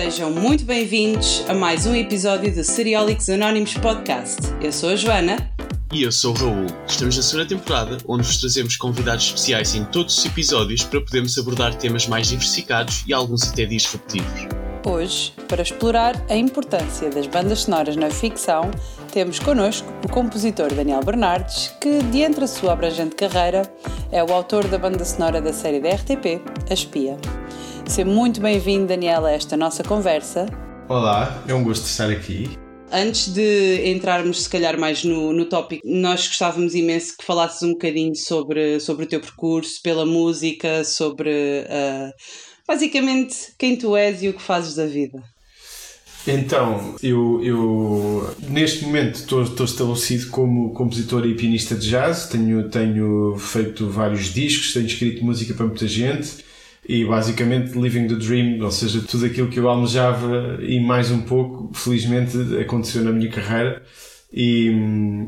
Sejam muito bem-vindos a mais um episódio do Seriólicos Anónimos Podcast. Eu sou a Joana. E eu sou o Raul. Estamos na segunda temporada, onde vos trazemos convidados especiais em todos os episódios para podermos abordar temas mais diversificados e alguns até disruptivos. Hoje, para explorar a importância das bandas sonoras na ficção, temos connosco o compositor Daniel Bernardes, que, de entre a sua abrangente carreira, é o autor da banda sonora da série da RTP, A Espia. Seja muito bem-vindo, Daniel, a esta nossa conversa. Olá, é um gosto estar aqui. Antes de entrarmos, se calhar, mais no, no tópico, nós gostávamos imenso que falasses um bocadinho sobre, sobre o teu percurso pela música, sobre uh, basicamente quem tu és e o que fazes da vida. Então, eu, eu neste momento estou, estou estabelecido como compositor e pianista de jazz, tenho, tenho feito vários discos, tenho escrito música para muita gente e basicamente living the dream, ou seja, tudo aquilo que eu almejava e mais um pouco, felizmente aconteceu na minha carreira. E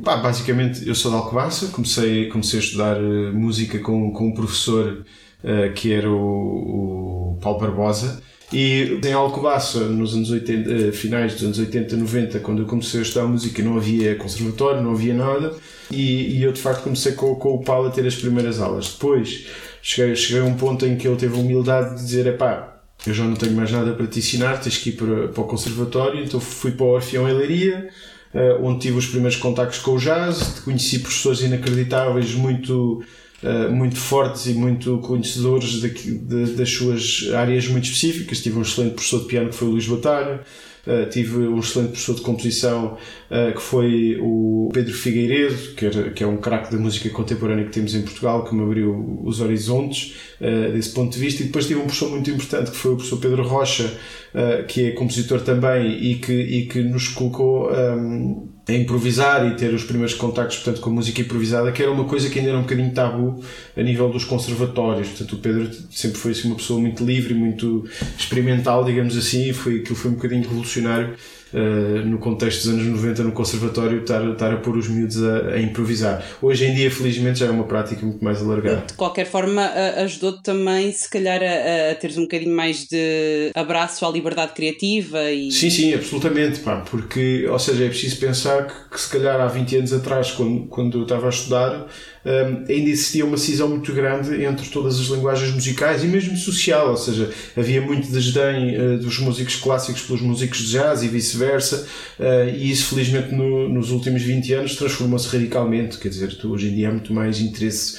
pá, basicamente eu sou de Alcobaça, comecei, comecei a estudar eh, música com, com um professor uh, que era o, o Paulo Barbosa e em Alcobaça, nos anos 80, eh, finais dos anos 80, 90, quando eu comecei a estudar música, não havia conservatório, não havia nada. E, e eu, de facto, comecei com, com o Paulo a ter as primeiras aulas. Depois, cheguei, cheguei a um ponto em que ele teve a humildade de dizer: pá, eu já não tenho mais nada para te ensinar, tens que ir para, para o conservatório. Então fui para o Orfeão em Leiria, eh, onde tive os primeiros contactos com o jazz, conheci professores inacreditáveis, muito Uh, muito fortes e muito conhecedores de, das suas áreas muito específicas. Tive um excelente professor de piano que foi o Luís Batalha, uh, tive um excelente professor de composição uh, que foi o Pedro Figueiredo, que, era, que é um craque da música contemporânea que temos em Portugal, que me abriu os horizontes desse ponto de vista. E depois tive um professor muito importante que foi o professor Pedro Rocha, que é compositor também e que, e que nos colocou. Um, a improvisar e ter os primeiros contactos portanto, com a música improvisada, que era uma coisa que ainda era um bocadinho tabu a nível dos conservatórios. Portanto, o Pedro sempre foi assim, uma pessoa muito livre, muito experimental, digamos assim, e foi, aquilo foi um bocadinho revolucionário uh, no contexto dos anos 90 no conservatório estar, estar a pôr os miúdos a, a, improvisar. Hoje em dia, felizmente, já é uma prática muito mais alargada. De qualquer forma, ajudou-te também, se calhar, a, a teres um bocadinho mais de abraço à liberdade criativa e... Sim, sim, absolutamente, pá, porque, ou seja, é preciso pensar que, que se calhar há 20 anos atrás, quando, quando eu estava a estudar, um, ainda existia uma cisão muito grande entre todas as linguagens musicais e mesmo social, ou seja, havia muito desdém uh, dos músicos clássicos pelos músicos de jazz e vice-versa, uh, e isso felizmente no, nos últimos 20 anos transformou-se radicalmente, quer dizer, hoje em dia há muito mais interesse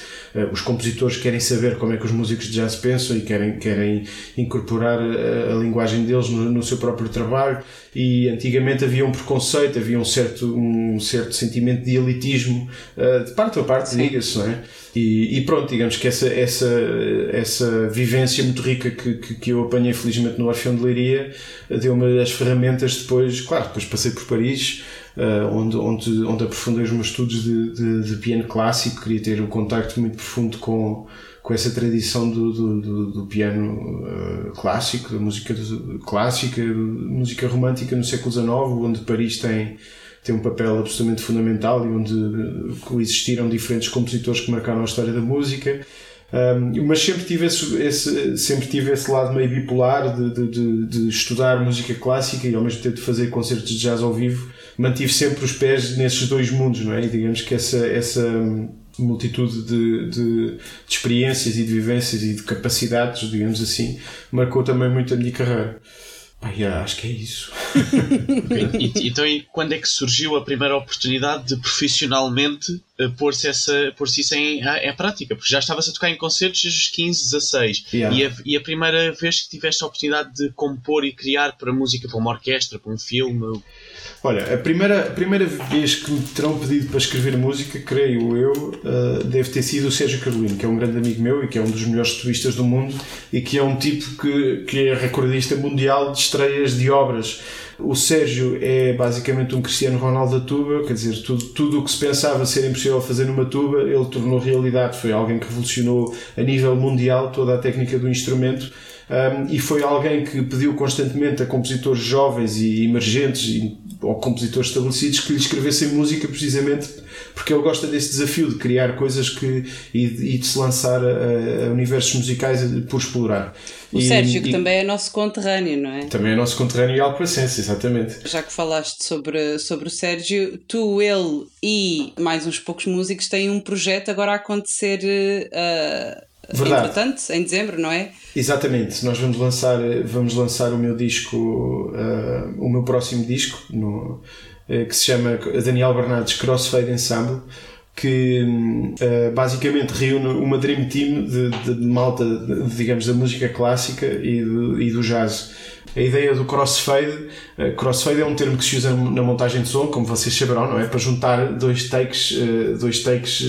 os compositores querem saber como é que os músicos de jazz pensam e querem, querem incorporar a, eh, a linguagem deles no, no, seu próprio trabalho e antigamente havia um preconceito, havia um certo, um certo sentimento de elitismo uh, de parte a parte, diga-se, não é? E, e, pronto, digamos que essa, essa, essa vivência muito rica que, que, que eu apanhei felizmente no Orfeão de Leiria deu-me as ferramentas depois, claro, depois passei por Paris, uh, onde, onde, onde aprofundei os meus estudos de, de, de, piano clássico, queria ter um contacto muito profundo com, com essa tradição do, do, do, do piano uh, clássico, da música clássica, música romântica no século XIX, onde Paris tem tem um papel absolutamente fundamental e onde coexistiram diferentes compositores que marcaram a história da música. Um, mas sempre tive esse, esse, sempre tive esse lado meio bipolar de, de, de, estudar música clássica e ao mesmo tempo de fazer concertos de jazz ao vivo. Mantive sempre os pés nesses dois mundos, não é? E digamos que essa, essa multitude de, de, de, experiências e de vivências e de capacidades, digamos assim, marcou também muito a minha carreira. Yeah, acho que é isso. E, então, e quando é que surgiu a primeira oportunidade de profissionalmente eh, pôr-se pôr isso em, em, prática? Porque já estavas a tocar em concertos desde os 15, 16. Yeah. E, a, e, a, primeira vez que tiveste a oportunidade de compor e criar para música, para uma orquestra, para um filme? Olha, a primeira, a primeira vez que me terão pedido para escrever música, creio eu, uh, deve ter sido o Sérgio Carolino, que é um grande amigo meu e que é um dos melhores turistas do mundo e que é um tipo que, que é recordista mundial de estreias de obras. O Sérgio é basicamente um Cristiano Ronaldo da tuba, quer dizer, tudo, tudo o que se pensava ser impossível fazer numa tuba, ele tornou realidade. Foi alguém que revolucionou a nível mundial toda a técnica do instrumento um, e foi alguém que pediu constantemente a compositores jovens e emergentes e, ou compositores estabelecidos que lhe escrevessem música precisamente porque ele gosta desse desafio de criar coisas que, e, e de se lançar a, a, universos musicais por explorar. O e, Sérgio, que também é nosso conterrâneo, não é? Também é nosso conterrâneo e alcoacense, exatamente. Já que falaste sobre, sobre o Sérgio, tu, ele e mais uns poucos músicos têm um projeto agora a acontecer. Uh, Verdade. Entretanto, em dezembro, não é? Exatamente. Nós vamos lançar, vamos lançar o meu disco, uh, o meu próximo disco, no, uh, que se chama Daniel Bernardes Crossfade Ensemble que uh, basicamente reúne uma dream team de, de, de malta, de, digamos, da música clássica e do, e do jazz. A ideia do crossfade, uh, crossfade é um termo que se usa na montagem de som, como vocês saberão, não é? Para juntar dois takes, uh, dois takes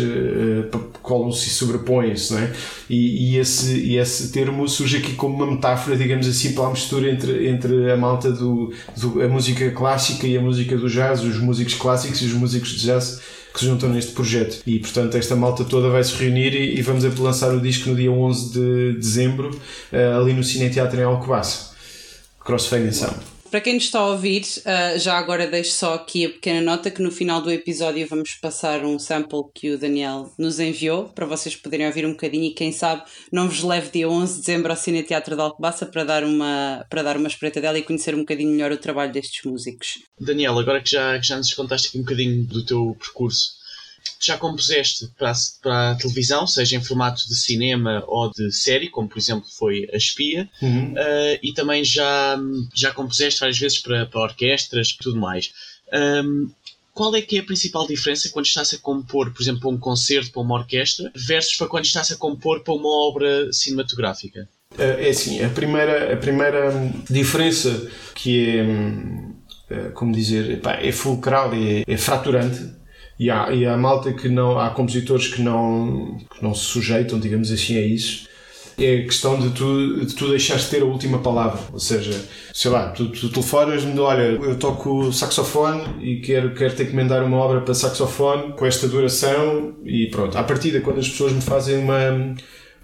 colam-se e sobrepõem-se, não é? E, e, esse, e esse termo surge aqui como uma metáfora, digamos assim, para a mistura entre, entre a malta do, do música clássica e a música do jazz, os músicos clássicos e os músicos de jazz que se juntam neste projeto. E portanto, esta malta toda vai se reunir e, e vamos lançar o disco no dia 11 de dezembro, uh, ali no Cine Teatro em Alcobaça. Crossfade Sound. Para quem nos está a ouvir, uh, já agora deixo só aqui a pequena nota que no final do episódio vamos passar um sample que o Daniel nos enviou para vocês poderem ouvir um bocadinho e quem sabe não vos leve dia 11 de dezembro ao Cine Teatro de Alcobaça para dar uma, para dar uma espreita dela e conhecer um bocadinho melhor o trabalho destes músicos. Daniel, agora que já, que já nos contaste aqui um bocadinho do teu percurso, já compuseste para a, para a, televisão, seja em formato de cinema ou de série, como por exemplo foi A Espia, uhum. uh, e também já, já compuseste várias vezes para, para orquestras e tudo mais. Um, qual é que é a principal diferença quando estás a compor, por exemplo, para um concerto, para uma orquestra, versus para quando estás a compor para uma obra cinematográfica? É assim, a primeira, a primeira diferença que é, hum, é como dizer, é fulcral, é, é fraturante, e há, e há malta que não, há compositores que não, que não se sujeitam, digamos assim, a isso. É a questão de tu, de tu deixares de ter a última palavra. Ou seja, sei lá, tu, tu telefonas-me, olha, eu toco saxofone e quero, quero que mandar uma obra para saxofone com esta duração e pronto. À partida, quando as pessoas me fazem uma,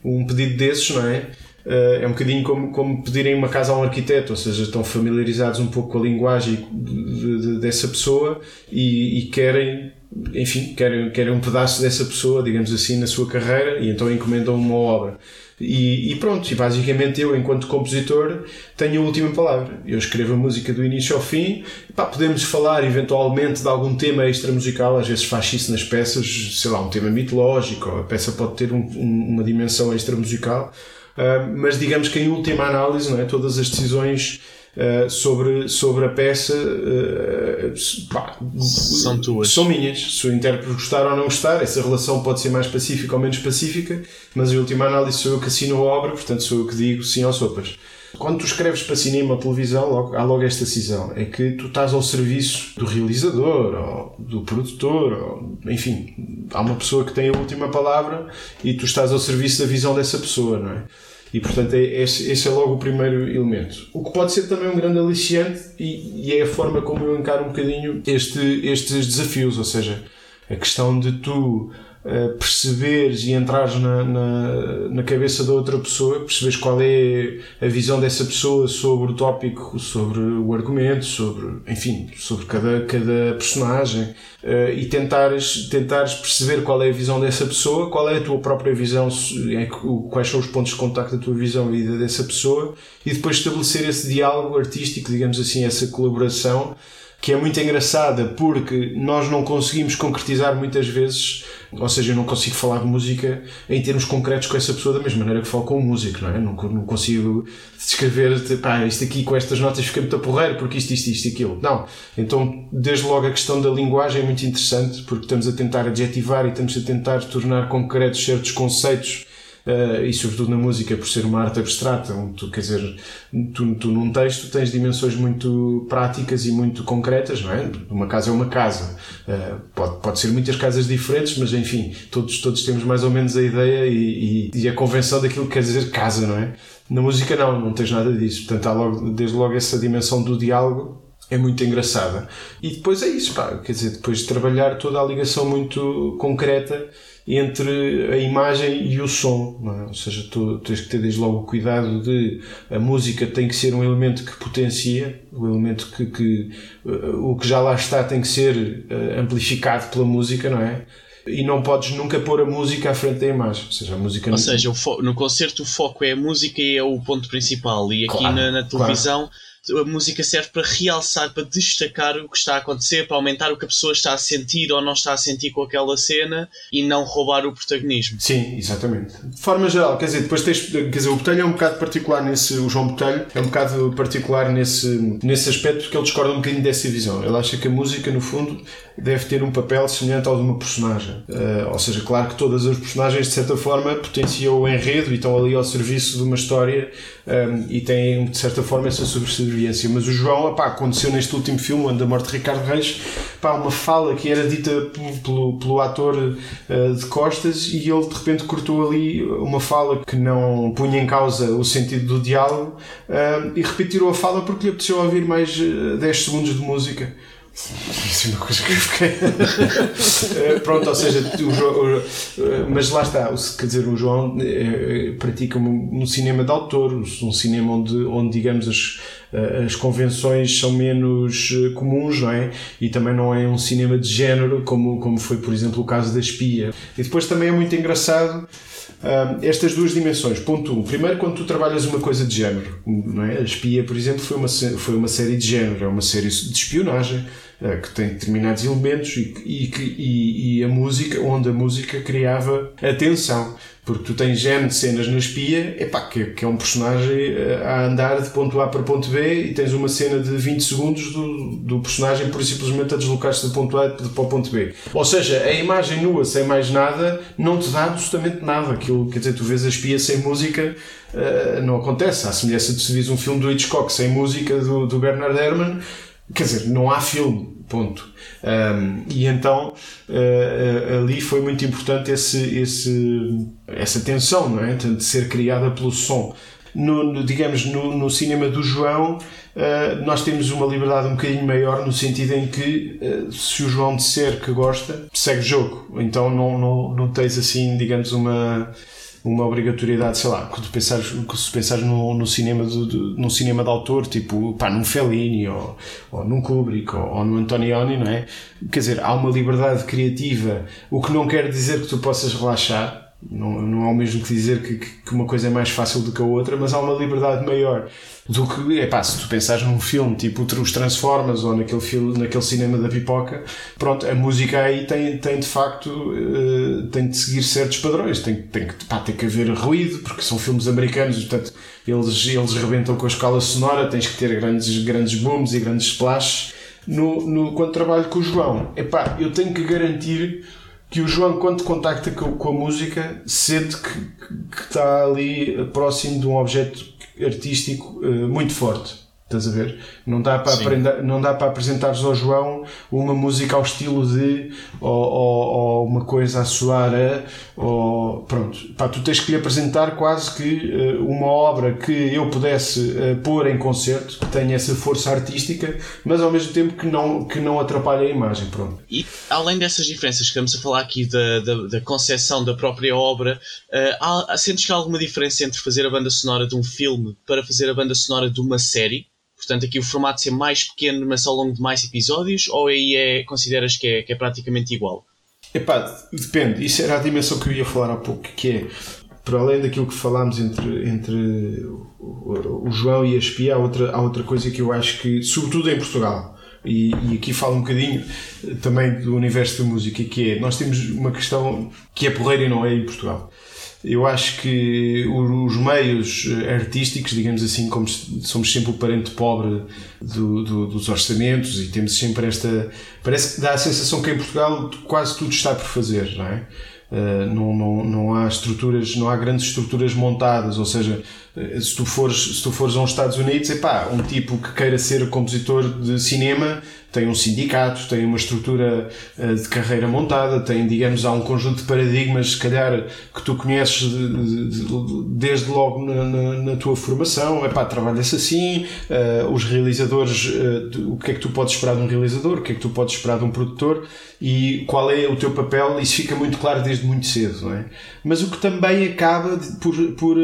um pedido desses, não é? Eh, é um bocadinho como, como pedirem uma casa a um arquiteto, ou seja, estão familiarizados um pouco com a linguagem de, de, dessa pessoa e, e querem enfim, querem, querem um pedaço dessa pessoa, digamos assim, na sua carreira e então encomendam uma obra. E, e, pronto, e basicamente eu, enquanto compositor, tenho a última palavra. Eu escrevo a música do início ao fim. Pá, podemos falar eventualmente de algum tema extra musical, às vezes faz isso nas peças, sei lá, um tema mitológico, a peça pode ter um, um, uma dimensão extra musical. Uh, mas digamos que em última análise, não é? todas as decisões uh, sobre, sobre a peça uh, pá, são tuas. São minhas. Se o intérprete gostar ou não gostar, essa relação pode ser mais pacífica ou menos pacífica, mas em última análise sou eu que assino a obra, portanto sou eu que digo sim ou sopas. Quando tu escreves para cinema ou televisão, logo, há logo esta decisão. É que tu estás ao serviço do realizador, ou do produtor, ou, enfim, há uma pessoa que tem a última palavra e tu estás ao serviço da visão dessa pessoa, não é? E portanto é, esse, esse, é logo o primeiro elemento. O que pode ser também um grande aliciante e, e é a forma como eu encaro um bocadinho este, estes desafios, ou seja, a questão de tu uh, perceberes e entrares na, na, na, cabeça da outra pessoa, perceberes qual é a visão dessa pessoa sobre o tópico, sobre o argumento, sobre, enfim, sobre cada, cada personagem uh, e tentares, tentares perceber qual é a visão dessa pessoa, qual é a tua própria visão, quais são os pontos de contacto da tua visão e dessa pessoa e depois estabelecer esse diálogo artístico, digamos assim, essa colaboração que é muito engraçada porque nós não conseguimos concretizar muitas vezes, ou seja, eu não consigo falar de música em termos concretos com essa pessoa da mesma maneira que falo com o músico, não é? Não, não consigo descrever, pá, isto aqui com estas notas fica muito porreiro porque isto, isto, isto aquilo. Não. Então, desde logo a questão da linguagem é muito interessante porque estamos a tentar adjetivar e estamos a tentar tornar concretos certos conceitos uh, e sobretudo na música, por ser uma arte abstrata, onde tu, quer dizer, tu, tu num texto tens dimensões muito práticas e muito concretas, não é? Uma casa é uma casa. Uh, pode, pode ser muitas casas diferentes, mas enfim, todos, todos temos mais ou menos a ideia e, e, e a convenção daquilo que quer dizer casa, não é? Na música não, não tens nada disso. Portanto, há logo, desde logo essa dimensão do diálogo é muito engraçada. E depois é isso, pá, quer dizer, depois de trabalhar toda a ligação muito concreta entre a imagem e o som, é? ou seja, tu tens que ter desde logo o cuidado de a música tem que ser um elemento que potencia, o um elemento que, que uh, o que já lá está tem que ser uh, amplificado pela música, não é? e não podes nunca pôr a música à frente da imagem. Ou seja, a música Ou não... seja, no concerto o foco é a música e é o ponto principal. E aqui claro, na, na, televisão claro a música serve para realçar, para destacar o que está a acontecer, para aumentar o que a pessoa está a sentir ou não está a sentir com aquela cena e não roubar o protagonismo. Sim, exatamente. De forma geral, quer dizer, depois tens, quer dizer, o Botelho é um bocado particular nesse, o João Botelho é um bocado particular nesse, nesse aspecto porque ele discorda um bocadinho dessa visão. Ele acha que a música, no fundo, deve ter um papel semelhante ao de uma personagem. Uh, ou seja, claro que todas as personagens, de certa forma, potenciam o enredo e estão ali ao serviço de uma história um, eh, e têm, de certa forma, essa subserviência experiência. Mas o João, aconteceu neste último filme, onde a morte de Ricardo Reis, pá, uma fala que era dita pelo, pelo, ator uh, de costas e ele de repente cortou ali uma fala que não punha em causa o sentido do diálogo uh, e repetiu a fala porque lhe apeteceu ouvir mais uh, eh, 10 segundos de música. Isso é uma coisa que eu fiquei. Pronto, ou seja, o João, mas lá está, quer dizer, o João pratica um, cinema de autor, um cinema onde, onde digamos, as, as convenções são menos eh, comuns, não é? E também não é um cinema de género, como, como foi, por exemplo, o caso da Espia. E depois também é muito engraçado Uh, estas duas dimensões. Ponto 1. Um. Primeiro, quando tu trabalhas uma coisa de género. Não é? A Espia, por exemplo, foi uma, foi uma série de género, é uma série de espionagem que tem determinados elementos e, e, e, e, a música, onde a música criava atenção porque tu tens de cenas na espia, epá, que, que é um personagem eh, a andar de ponto A para ponto B e tens uma cena de 20 segundos do, do personagem por simplesmente a deslocar-se do ponto A para o ponto B. Ou seja, a imagem nua sem mais nada não te dá absolutamente nada. Aquilo, quer dizer, tu vês a espia sem música, uh, não acontece. À semelhança de se vis um filme do Hitchcock sem música do, do Bernard Herrmann, quer dizer, não há filme. Ponto. Um, e então uh, ali foi muito importante esse, esse, essa tensão, não é? De ser criada pelo som. No, no digamos, no, no, cinema do João, uh, nós temos uma liberdade um bocadinho maior no sentido em que, uh, se o João disser que gosta, segue o jogo. Então não, não, não tens assim, digamos, uma uma obrigatoriedade, sei lá, quando pensares, se pensares no, no cinema de, de, num cinema de autor, tipo, pá, num Fellini ou, ou num Kubrick ou, ou no Antonioni, não é? Quer dizer, há uma liberdade criativa, o que não quer dizer que tu possas relaxar, não, não é o mesmo que dizer que, que uma coisa é mais fácil do que a outra, mas há uma liberdade maior do que, é pá, se tu pensares num filme tipo os Transformers ou naquele, filme, naquele cinema da pipoca, pronto, a música aí tem, tem de facto, uh, tem de seguir certos padrões, tem, tem, que, pá, tem que haver ruído, porque são filmes americanos, portanto, eles, eles rebentam com a escala sonora, tens que ter grandes, grandes booms e grandes splashes. No, no, quando trabalho com o João, é pá, eu tenho que garantir que o João, quando contacta com, a música, sente que, que, está ali próximo de um objeto artístico uh, muito forte. Estás a ver? Não dá para, aprender, não dá para apresentares ao João uma música ao estilo de ou, ou, ou uma coisa a soar a ou, pronto. Pá, tu tens que lhe apresentar quase que uh, uma obra que eu pudesse uh, pôr em concerto, que tenha essa força artística, mas ao mesmo tempo que não, que não atrapalhe a imagem. Pronto. E além dessas diferenças que estamos a falar aqui da, da, da concepção da própria obra, uh, há, sentes que há alguma diferença entre fazer a banda sonora de um filme para fazer a banda sonora de uma série? Portanto, aqui o formato ser mais pequeno, mas ao longo de mais episódios, ou aí é, consideras que é, que é praticamente igual? Epá, depende. Isso era a dimensão que eu ia falar há pouco, que é, para além daquilo que falámos entre, entre o, João e a Espia, há outra, há outra coisa que eu acho que, sobretudo em Portugal, e, e, aqui falo um bocadinho também do universo da música, que é, nós temos uma questão que é porreira e não é em Portugal eu acho que os meios artísticos, digamos assim, como somos sempre o parente pobre do, do, dos orçamentos e temos sempre esta. Parece que dá a sensação que em Portugal quase tudo está por fazer, não é? Uh, não, não, não há estruturas, não há grandes estruturas montadas, ou seja, eh, se tu fores, se tu fores aos Estados Unidos, epá, um tipo que queira ser compositor de cinema tem um sindicato, tem uma estrutura uh, de carreira montada, tem, digamos, há um conjunto de paradigmas, se calhar, que tu conheces de, de, de, desde logo na, na, na, tua formação. É pá, trabalha-se assim, uh, os realizadores, uh, o que é que tu podes esperar de um realizador, o que é que tu podes esperar de um produtor e qual é o teu papel, isso fica muito claro desde muito cedo, não é? Mas o que também acaba por, por,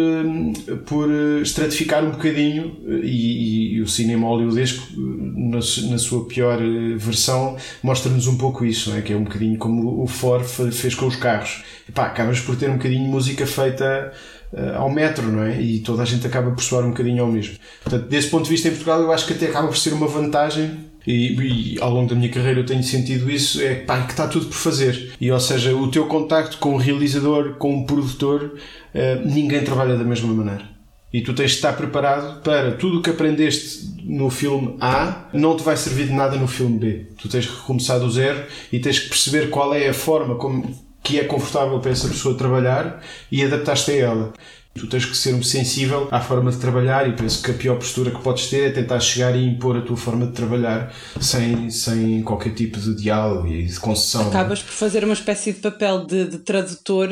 por estratificar um bocadinho, e, e o cinema hollywoodesco, na, na sua pior eh, versão mostra-nos um pouco isso, não é? que é um bocadinho como o Ford fez com os carros. E pá, acabas por ter um bocadinho música feita uh, ao metro, não é? E toda a gente acaba por soar um bocadinho ao mesmo. Portanto, desse ponto de vista em Portugal, eu acho que até acaba por ser uma vantagem e, e, ao longo da minha carreira eu tenho sentido isso, é pá, que está tudo por fazer. E ou seja, o teu contacto com o realizador, com o produtor, uh, ninguém trabalha da mesma maneira. E tu tens de estar preparado para tudo o que aprendeste no filme A não te vai servir de nada no filme B. Tu tens que começar do zero e tens que perceber qual é a forma como, que é confortável para essa pessoa trabalhar e adaptar-te a ela. Tu tens que ser sensível à forma de trabalhar e penso que a pior postura que podes ter é tentar chegar e impor a tua forma de trabalhar sem, sem qualquer tipo de diálogo e de concessão. Acabas por fazer uma espécie de papel de, de tradutor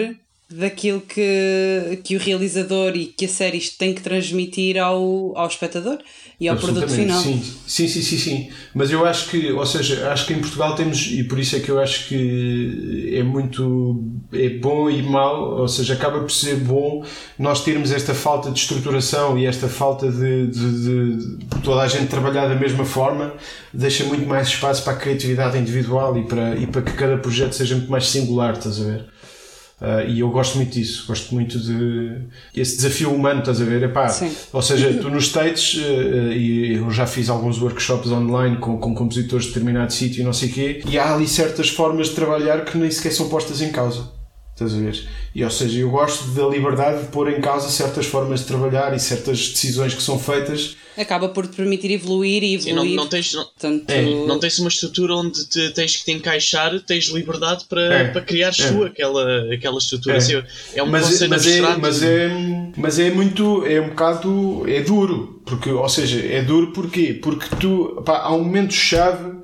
daquilo que, que o realizador e que a série tem que transmitir ao, ao espectador e ao produto final. Sim. sim, sim, sim, sim. Mas eu acho que, ou seja, acho que em Portugal temos, e por isso é que eu acho que é muito é bom e mau, ou seja, acaba por ser bom nós termos esta falta de estruturação e esta falta de, de, de toda a gente trabalhar da mesma forma, deixa muito mais espaço para a criatividade individual e para, e para que cada projeto seja muito mais singular, estás a ver? Uh, e eu gosto muito disso, gosto muito de esse desafio humano, estás a ver? Epá, ou seja, tu nos States, uh, e eu já fiz alguns workshops online com, com compositores de determinado sítio e não sei o quê, e há ali certas formas de trabalhar que nem sequer são postas em causa. Estás a ver? E, ou seja, eu gosto da liberdade de pôr em causa certas formas de trabalhar e certas decisões que são feitas. Acaba por te permitir evoluir e evoluir. Sim, não, não, tens, não, Tanto... é, não tens uma estrutura onde te, tens que te encaixar, tens liberdade para, é, para criar é. tu aquela, aquela estrutura. É, assim, é um mas, conceito mas é, mas é Mas é muito. É um bocado. É duro. Porque, ou seja, é duro porquê? Porque tu. Pá, há um momento-chave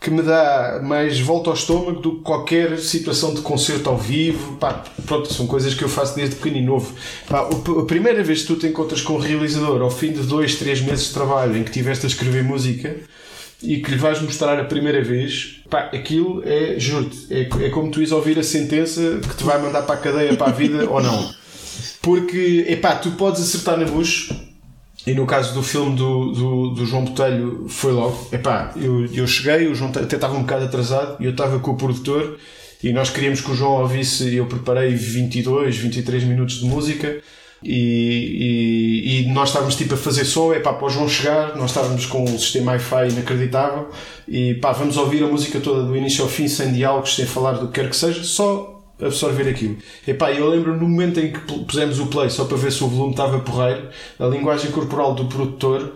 que me dá mais volta ao estômago do que qualquer situação de concerto ao vivo. Pá, pronto, são coisas que eu faço desde pequeno e novo. Pá, a primeira vez que tu te encontras com um realizador ao fim de dois, três meses de trabalho em que tiveste a escrever música e que lhe vais mostrar a primeira vez, pá, aquilo é, juro-te, é, é como tu ires ouvir a sentença que te vai mandar para a cadeia para a vida ou não. Porque, epá, tu podes acertar na bucho e no caso do filme do, do, do, João Botelho foi logo. Epá, eu, eu cheguei, o João até estava um bocado atrasado e eu estava com o produtor e nós queríamos que o João ouvisse eu preparei 22, 23 minutos de música e, e, e, nós estávamos tipo a fazer som, é pá, para o João chegar, nós estávamos com um sistema Wi-Fi inacreditável e pá, vamos ouvir a música toda do início ao fim, sem diálogos, sem falar do que quer que seja, só absorver aquilo. Epá, eu lembro no momento em que pusemos o play só para ver se o volume estava porreiro, a linguagem corporal do produtor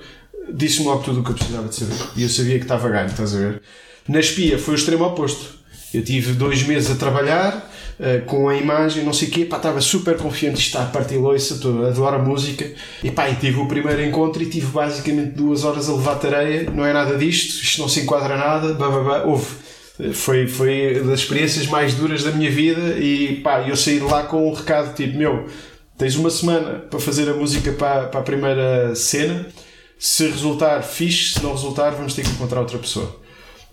disse-me logo tudo o que eu precisava de saber. E eu sabia que estava ganho, estás a ver? Na espia foi o extremo oposto. Eu tive dois meses a trabalhar uh, com a imagem, não sei o quê, pá, estava super confiante, está a partir loiça, adoro a música. E e tive o primeiro encontro e tive basicamente duas horas a levar tareia, não é nada disto, isto não se enquadra nada, bababá, houve foi, foi das experiências mais duras da minha vida e pá, eu saí de lá com um recado tipo, meu, tens uma semana para fazer a música para, para a primeira cena, se resultar fixe, se não resultar vamos ter que encontrar outra pessoa.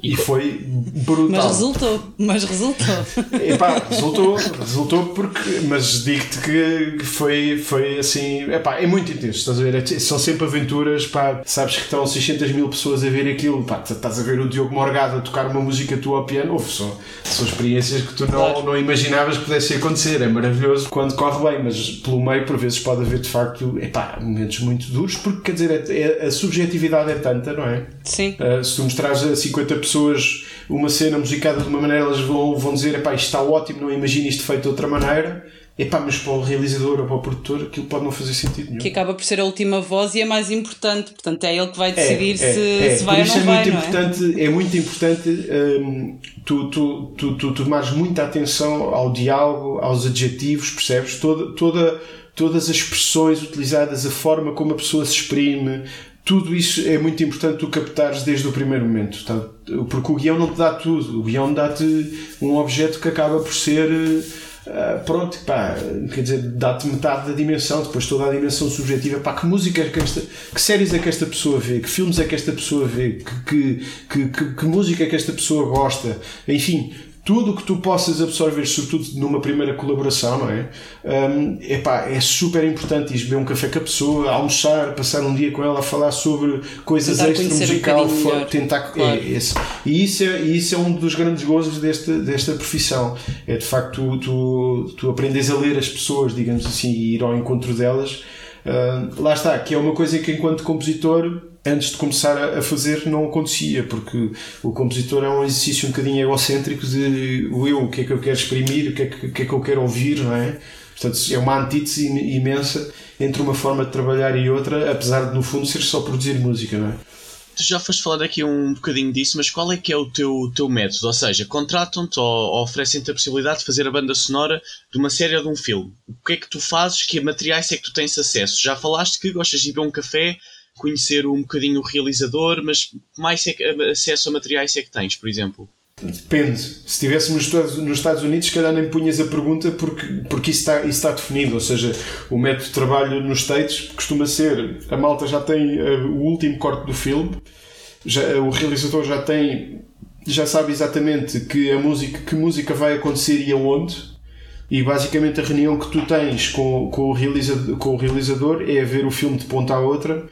E foi brutal. Mas resultou, mas resultou. Epá, resultou, resultou porque, mas digo-te que foi, foi assim, epá, é muito intenso, estás a ver? É, são sempre aventuras, pá, sabes que estão 600 mil pessoas a ver aquilo, pá, estás a ver o Diogo Morgado a tocar uma música tua ao piano, Uf, são, são experiências que tu não, não imaginavas que pudesse acontecer, é maravilhoso quando corre bem, mas pelo meio por vezes pode haver de facto, epá, momentos muito duros, porque quer dizer, é, é, a subjetividade é tanta, não é? Sim. Uh, se tu mostrares a 50 pessoas pessoas uma cena musicada de uma maneira, elas vão, vão dizer: isto está ótimo, não imagino isto feito de outra maneira. Epá, mas para o realizador ou para o produtor aquilo pode não fazer sentido nenhum. Que acaba por ser a última voz e é mais importante, portanto é ele que vai decidir é, se, é, é. se vai ou não é vai. Muito não é? importante, é? muito importante hum, tu, tu, tu, tu tomares muita atenção ao diálogo, aos adjetivos, percebes? Toda, toda, todas as expressões utilizadas, a forma como a pessoa se exprime, tudo isso é muito importante tu captares desde o primeiro momento, tá? porque o guião não te dá tudo, o guião dá-te um objeto que acaba por ser. Uh, pronto, pá, quer dizer, dá-te metade da dimensão, depois toda a dimensão subjetiva, pá, que música é que esta, que séries é que esta pessoa vê, que filmes é que esta pessoa vê, que, que, que, que, que música é que esta pessoa gosta, enfim, tudo o que tu possas absorver, sobretudo numa primeira colaboração, não é? Um, epá, é super importante ir beber um café com a pessoa, almoçar, passar um dia com ela a falar sobre coisas extra musical, um tentar. É, claro. É, esse. E isso é, isso é um dos grandes gozos desta, desta profissão. É de facto tu, tu, tu aprendes a ler as pessoas, digamos assim, e ir ao encontro delas. Uh, lá está, que é uma coisa que enquanto compositor antes de começar a fazer não acontecia, porque o compositor é um exercício um bocadinho egocêntrico de o eu, o que é que eu quero exprimir, o que é que, que, é que eu quero ouvir, não é? Portanto, é uma antítese imensa entre uma forma de trabalhar e outra, apesar de no fundo ser só produzir música, não é? Tu já foste falar aqui um bocadinho disso, mas qual é que é o teu, teu método? Ou seja, contratam-te ou, ou oferecem-te a possibilidade de fazer a banda sonora de uma série ou de um filme. O que é que tu fazes? Que materiais é que tu tens acesso? Já falaste que gostas de beber um café conhecer um bocadinho o realizador, mas mais é acesso a materiais é que tens, por exemplo? Depende. Se estivéssemos nos Estados Unidos, se calhar nem punhas a pergunta porque, porque isso, está, isso está definido. Ou seja, o método de trabalho nos States costuma ser: a malta já tem uh, o último corte do filme, já, o realizador já tem, já sabe exatamente que, a música, que música vai acontecer e aonde. E basicamente a reunião que tu tens com, com, o, realizador, com o realizador é ver o filme de ponta a outra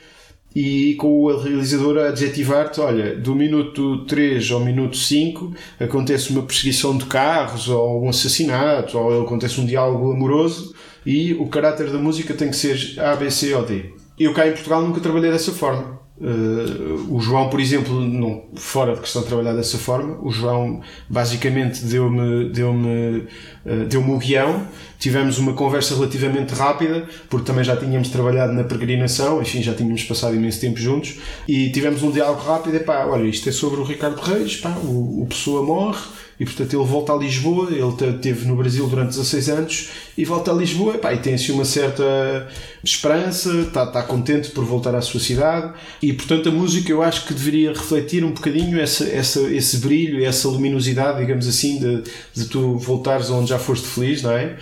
e com o realizador a adjetivar-te, olha, do minuto 3 ao minuto 5 acontece uma perseguição de carros ou um assassinato ou acontece um diálogo amoroso e o caráter da música tem que ser A, B, C ou D. Eu cá em Portugal nunca trabalhei dessa forma. Uh, o João, por exemplo, não, fora de questão de trabalhar dessa forma, o João basicamente deu-me deu-me uh, deu-me o guião. Tivemos uma conversa relativamente rápida, porque também já tínhamos trabalhado na peregrinação, enfim, já tínhamos passado imenso tempo juntos, e tivemos um diálogo rápido. E pá, olha, isto é sobre o Ricardo Reis, pá, o, o Pessoa morre e portanto ele volta a Lisboa, ele esteve no Brasil durante 16 anos e volta a Lisboa e, e tem assim uma certa esperança, está, está contente por voltar à sua cidade e portanto a música eu acho que deveria refletir um bocadinho essa, essa, esse brilho, essa luminosidade, digamos assim, de, de tu voltares onde já foste feliz, não é?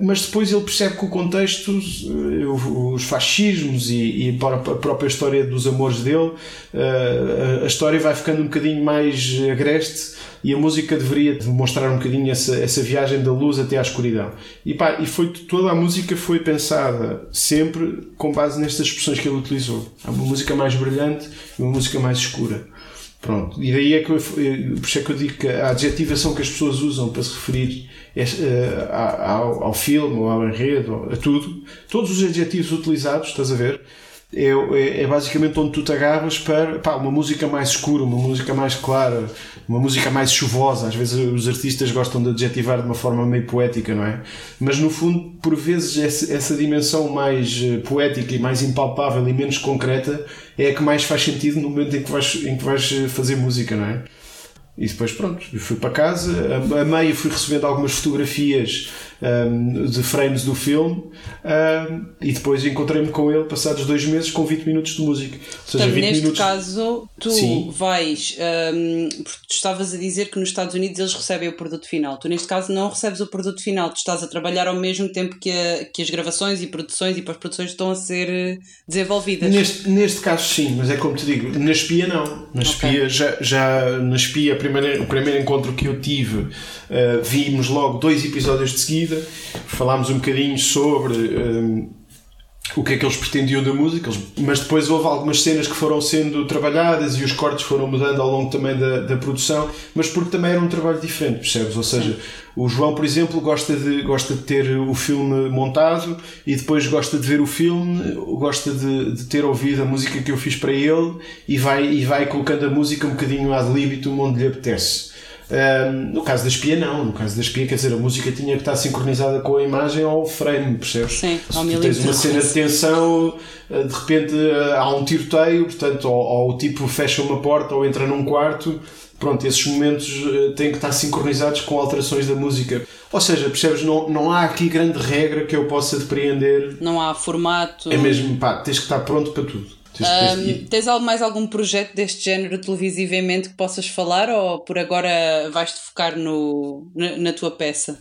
Mas depois ele percebe que o contexto, eh, os fascismos e, e a própria história dos amores dele, eh, a história vai ficando um bocadinho mais agreste e a música deveria demonstrar um bocadinho essa, essa viagem da luz até à escuridão. E, pá, e foi, toda a música foi pensada sempre com base nestas expressões que ele utilizou. Há uma música mais brilhante e uma música mais escura. Pronto. E daí é que eu, por isso é que eu digo que a adjetivação que as pessoas usam para se referir uh, ao, ao filme, ao enredo, a tudo, todos os adjetivos utilizados, estás a ver? É, é, é, basicamente onde tu te agarras para pá, uma música mais escura, uma música mais clara, uma música mais chuvosa. Às vezes os artistas gostam de adjetivar de uma forma meio poética, não é? Mas no fundo, por vezes, essa, essa dimensão mais eh, poética e mais impalpável e menos concreta é a que mais faz sentido no momento em que vais, em que vais eh, fazer música, não é? E depois, pronto, fui para casa. A meio fui recebendo algumas fotografias um, de frames do filme um, e depois encontrei-me com ele passados dois meses com 20 minutos de música. Ou seja, Portanto, 20 neste minutos... caso, tu Sim. vais. Um, porque tu estavas a dizer que nos Estados Unidos eles recebem o produto final. Tu, neste caso, não recebes o produto final, tu estás a trabalhar ao mesmo tempo que, a, que as gravações e produções e pós-produções estão a ser eh, desenvolvidas. Neste, neste caso, sim, mas é como te digo, na espia, não. Na okay. espia, já, já na espia, primeira, o primeiro encontro que eu tive, uh, vimos logo dois episódios de seguida vida, falámos um bocadinho sobre um, o que é que eles pretendiam da música, mas depois houve algumas cenas que foram sendo trabalhadas e os cortes foram mudando ao longo também da, da produção, mas porque também era um trabalho diferente, percebes? Ou seja, o João, por exemplo, gosta de, gosta de ter o filme montado e depois gosta de ver o filme, gosta de, de ter ouvido a música que eu fiz para ele e vai, e vai colocando a música um bocadinho ad libitum onde lhe apetece. Um, no caso da espia, não. No caso da espia, quer dizer, a música tinha que estar sincronizada com a imagem ao frame, percebes? Sim, ao Se tu tens uma cena de tensão, ah, de repente ah, há um tiroteio, portanto, ou, ou o tipo fecha uma porta ou entra num quarto, pronto, esses momentos ah, têm que estar sincronizados com alterações da música. Ou seja, percebes, não, não há aqui grande regra que eu possa depreender. Não há formato. É mesmo, pá, tens que estar pronto para tudo. Um, tens mais algum projeto deste género televisivamente que possas falar ou por agora vais-te focar no, na, na, tua peça?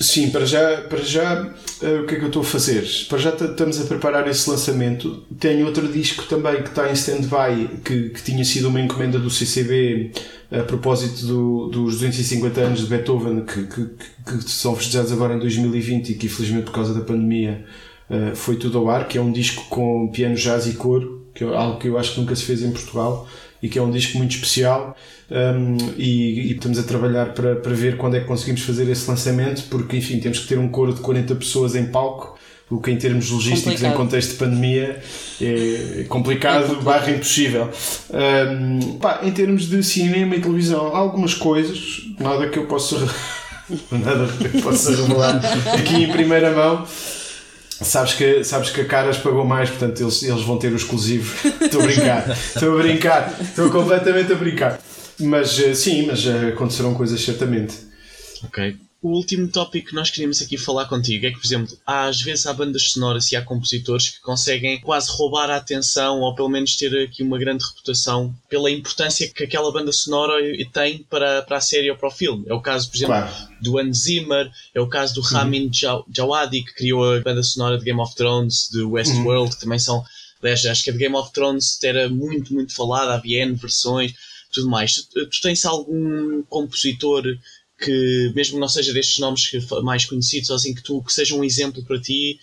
Sim, para já, para já uh, o que é que eu estou a fazer? Para já estamos a preparar esse lançamento. Tenho outro disco também que está em stand-by, que, que tinha sido uma encomenda do CCB a propósito do, dos 250 anos de Beethoven, que, que, que, são festejados agora em 2020 e que infelizmente por causa da pandemia uh, foi tudo ao ar, que é um disco com piano jazz e coro, que é algo que eu acho que nunca se fez em Portugal e que é um disco muito especial um, e, e, estamos a trabalhar para, para ver quando é que conseguimos fazer esse lançamento, porque enfim, temos que ter um coro de 40 pessoas em palco, o que em termos logísticos, complicado. em contexto de pandemia, é complicado, é barra impossível. Um, pá, em termos de cinema e televisão, algumas coisas, nada que eu possa nada que eu possa revelar aqui em primeira mão. Sabes que, sabes que a Caras pagou mais, portanto eles, eles vão ter o exclusivo. Estou a brincar, estou a brincar, estou completamente a brincar. Mas eh, sim, mas eh, acontecerão coisas certamente. Ok. O último tópico que nós queríamos aqui falar contigo é que, por exemplo, às vezes há bandas sonoras e há compositores que conseguem quase roubar a atenção ou pelo menos ter aqui uma grande reputação pela importância que aquela banda sonora tem para, para a série ou para o filme. É o caso, por exemplo, claro. do Hans Zimmer, é o caso do Ramin Djawadi, que criou a banda sonora de Game of Thrones, de Westworld, uhum. que também são. Aliás, acho que a de Game of Thrones era muito, muito falada, havia N versões, tudo mais. Tu, tu tens algum compositor que, mesmo que não seja destes nomes mais conhecidos, assim, que, tu, que seja um exemplo para ti?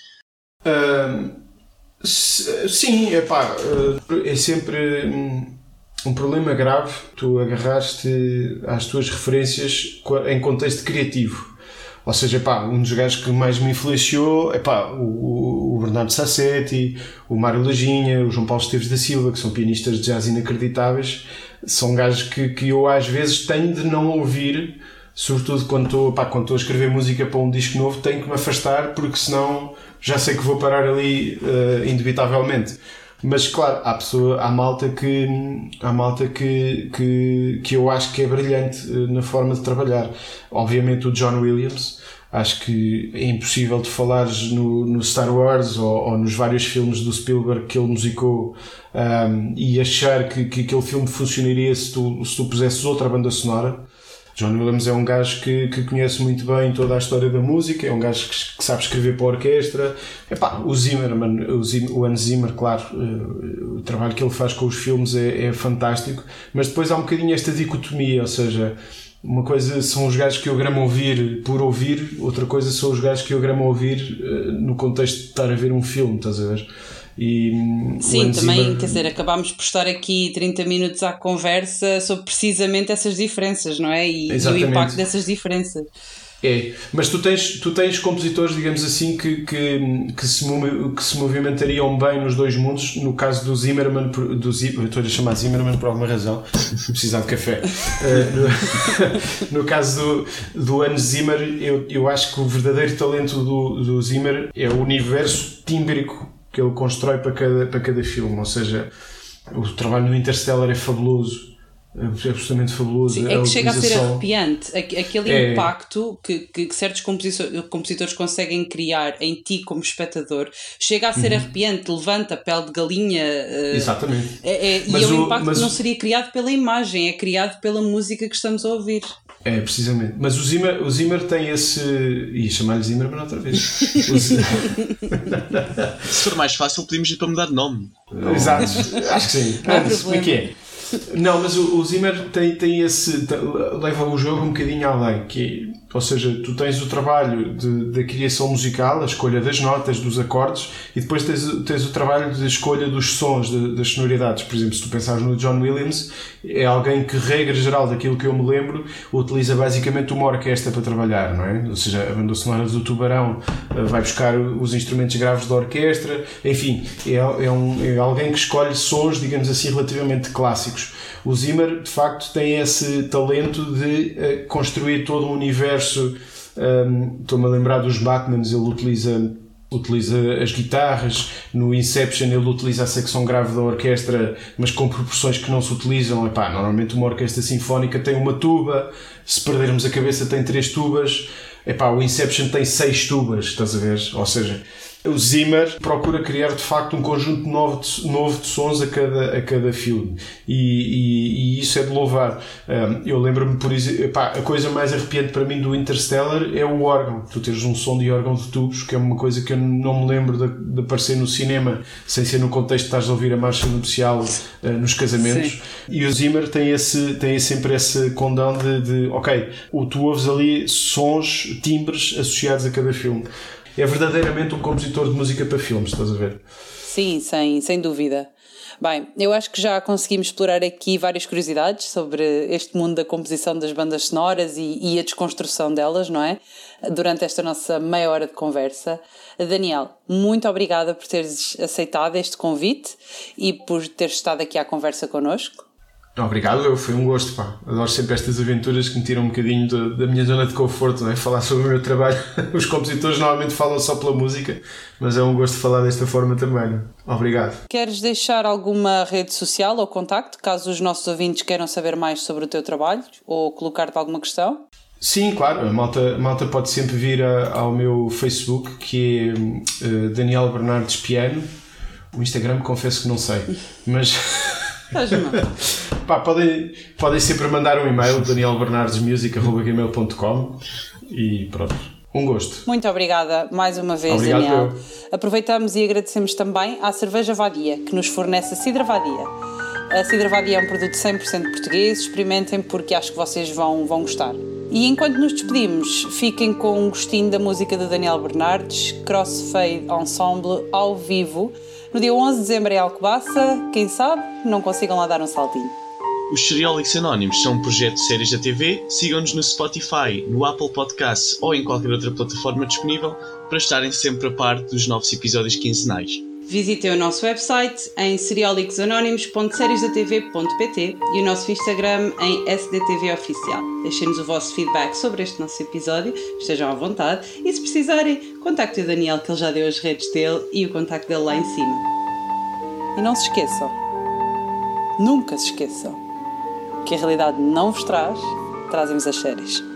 Uh, sim, é pá, é sempre um problema grave tu agarraste às tuas referências em contexto criativo. Ou seja, pá, um dos gajos que mais me influenciou é pá, o, o Bernardo Sassetti, o Mário Lajinha, o João Paulo Esteves da Silva, que são pianistas de jazz inacreditáveis. São gajos que, que eu às vezes tenho de não ouvir sobretudo quando estou, pá, quando estou a escrever música para um disco novo, tenho que me afastar porque senão já sei que vou parar ali uh, indubitavelmente. Mas claro, há pessoa, há malta que há malta que, que, que eu acho que é brilhante uh, na forma de trabalhar. Obviamente o John Williams, acho que é impossível de falares no, no Star Wars ou, ou, nos vários filmes do Spielberg que ele musicou um, e achar que, que aquele filme funcionaria se tu, se tu pusesses outra banda sonora. John Williams é um gajo que, que conhece muito bem toda a história da música, é um gajo que, que sabe escrever para a orquestra. Epá, o Zimmerman, o, Zim, o Hans Zimmer, claro, uh, o trabalho que ele faz com os filmes é, é fantástico, mas depois há um bocadinho esta dicotomia, ou seja, uma coisa são os gajos que eu gramo ouvir por ouvir, outra coisa são os gajos que eu gramo ouvir uh, no contexto de estar a ver um filme, estás a ver? E Sim, também, quer dizer, acabámos por estar aqui 30 minutos à conversa sobre precisamente essas diferenças, não é? E, e o impacto dessas diferenças. É, mas tu tens, tu tens compositores, digamos assim, que, que, que, se, que se movimentariam bem nos dois mundos. No caso do Zimmerman, do Zimmerman eu estou a chamar Zimmerman por alguma razão, precisar de café. Uh, no, no, caso do, do Hans Zimmer, eu, eu acho que o verdadeiro talento do, do Zimmer é o universo tímbrico que ele constrói para cada, para cada filme. Ou seja, o trabalho no Interstellar é fabuloso. É absolutamente fabuloso. Sim, é que chega a ser arrepiante. Aquele é. impacto que, que, certos compositores conseguem criar em ti como espectador chega a ser uhum. arrepiante, levanta a pele de galinha. Uh, Exatamente. É, é, e é um impacto mas... que não seria criado pela imagem, é criado pela música que estamos a ouvir. É, precisamente. Mas o Zimmer, o Zimmer tem esse. Ia chamar-lhe Zimmer para outra vez. Se for mais fácil, podíamos ir para mudar de nome. Exato, acho que sim. Não como é que é? Não, mas o, o Zimmer tem, tem esse. leva o jogo um bocadinho além, que ou seja, tu tens o trabalho da criação musical, a escolha das notas, dos acordes, e depois tens, tens o trabalho de escolha dos sons, de, das sonoridades. Por exemplo, se tu pensares no John Williams, é alguém que, regra geral daquilo que eu me lembro, utiliza basicamente uma orquestra para trabalhar, não é? Ou seja, a banda sonora do Tubarão eh, vai buscar os instrumentos graves da orquestra, enfim, é, é, um, é alguém que escolhe sons, digamos assim, relativamente clássicos. O Zimmer, de facto, tem esse talento de uh, construir todo um universo. Um, Estou-me a lembrar dos Batmans, ele utiliza utiliza as guitarras, no Inception ele utiliza a secção grave da orquestra, mas com proporções que não se utilizam. Epá, normalmente uma orquestra sinfónica tem uma tuba, se perdermos a cabeça tem três tubas. Epá, o Inception tem seis tubas, estás a ver? Ou seja, O Zimmer procura criar de facto um conjunto novo de, novo de sons a cada, a cada filme e, e, e isso é de louvar. Um, eu lembro-me, por exemplo, a coisa mais arrepiante para mim do Interstellar é o órgão. Tu teres um som de órgão de tubos, que é uma coisa que eu não me lembro de, de aparecer no cinema, sem ser no contexto de estás a ouvir a marcha nupcial uh, nos casamentos. Sim. E o Zimmer tem, esse, tem sempre esse condão de, de, ok, tu ouves ali sons, timbres associados a cada filme é verdadeiramente um compositor de música para filmes, estás a ver? Sim, sem, sem dúvida. Bem, eu acho que já conseguimos explorar aqui várias curiosidades sobre este mundo da composição das bandas sonoras e, e, a desconstrução delas, não é? Durante esta nossa meia hora de conversa. Daniel, muito obrigada por teres aceitado este convite e por teres estado aqui à conversa connosco. Obrigado, foi um gosto, pá. Adoro sempre estas aventuras que me tiram um bocadinho de, da minha zona de conforto, não é? Falar sobre o meu trabalho. Os compositores normalmente falam só pela música, mas é um gosto falar desta forma também. Obrigado. Queres deixar alguma rede social ou contacto, caso os nossos ouvintes queiram saber mais sobre o teu trabalho ou colocar-te alguma questão? Sim, claro, a malta, a malta pode sempre vir a, ao meu Facebook, que é uh, Daniel Bernardes Piano. O Instagram, confesso que não sei, mas. Pá, podem, podem sempre mandar um e-mail danielbernardesmusic.gmail.com e pronto. Um gosto. Muito obrigada mais uma vez, Obrigado Daniel. Eu. Aproveitamos e agradecemos também à Cerveja Vadia, que nos fornece a Cidra Vadia. A Cidra Vadia é um produto 100% português, experimentem porque acho que vocês vão, vão gostar. E enquanto nos despedimos, fiquem com um gostinho da música de Daniel Bernardes, Crossfade Ensemble, ao vivo, no dia 11 de dezembro em Alcobaça, quem sabe, não consigam lá dar um saltinho. Os Seriólicos Anónimos são um projeto de séries da TV. Sigam-nos no Spotify, no Apple Podcasts ou em qualquer outra plataforma disponível para estarem sempre a par dos novos episódios quinzenais. Visitem o nosso website em seriolicosanónimos.seriesdatv.pt e o nosso Instagram em SDTV Oficial. Deixem-nos o vosso feedback sobre este nosso episódio, estejam à vontade e se precisarem, contactem o Daniel que ele já deu as redes dele e o contacto dele lá em cima. E não se esqueçam, nunca se esqueçam, que a realidade não vos traz, trazem-vos as séries.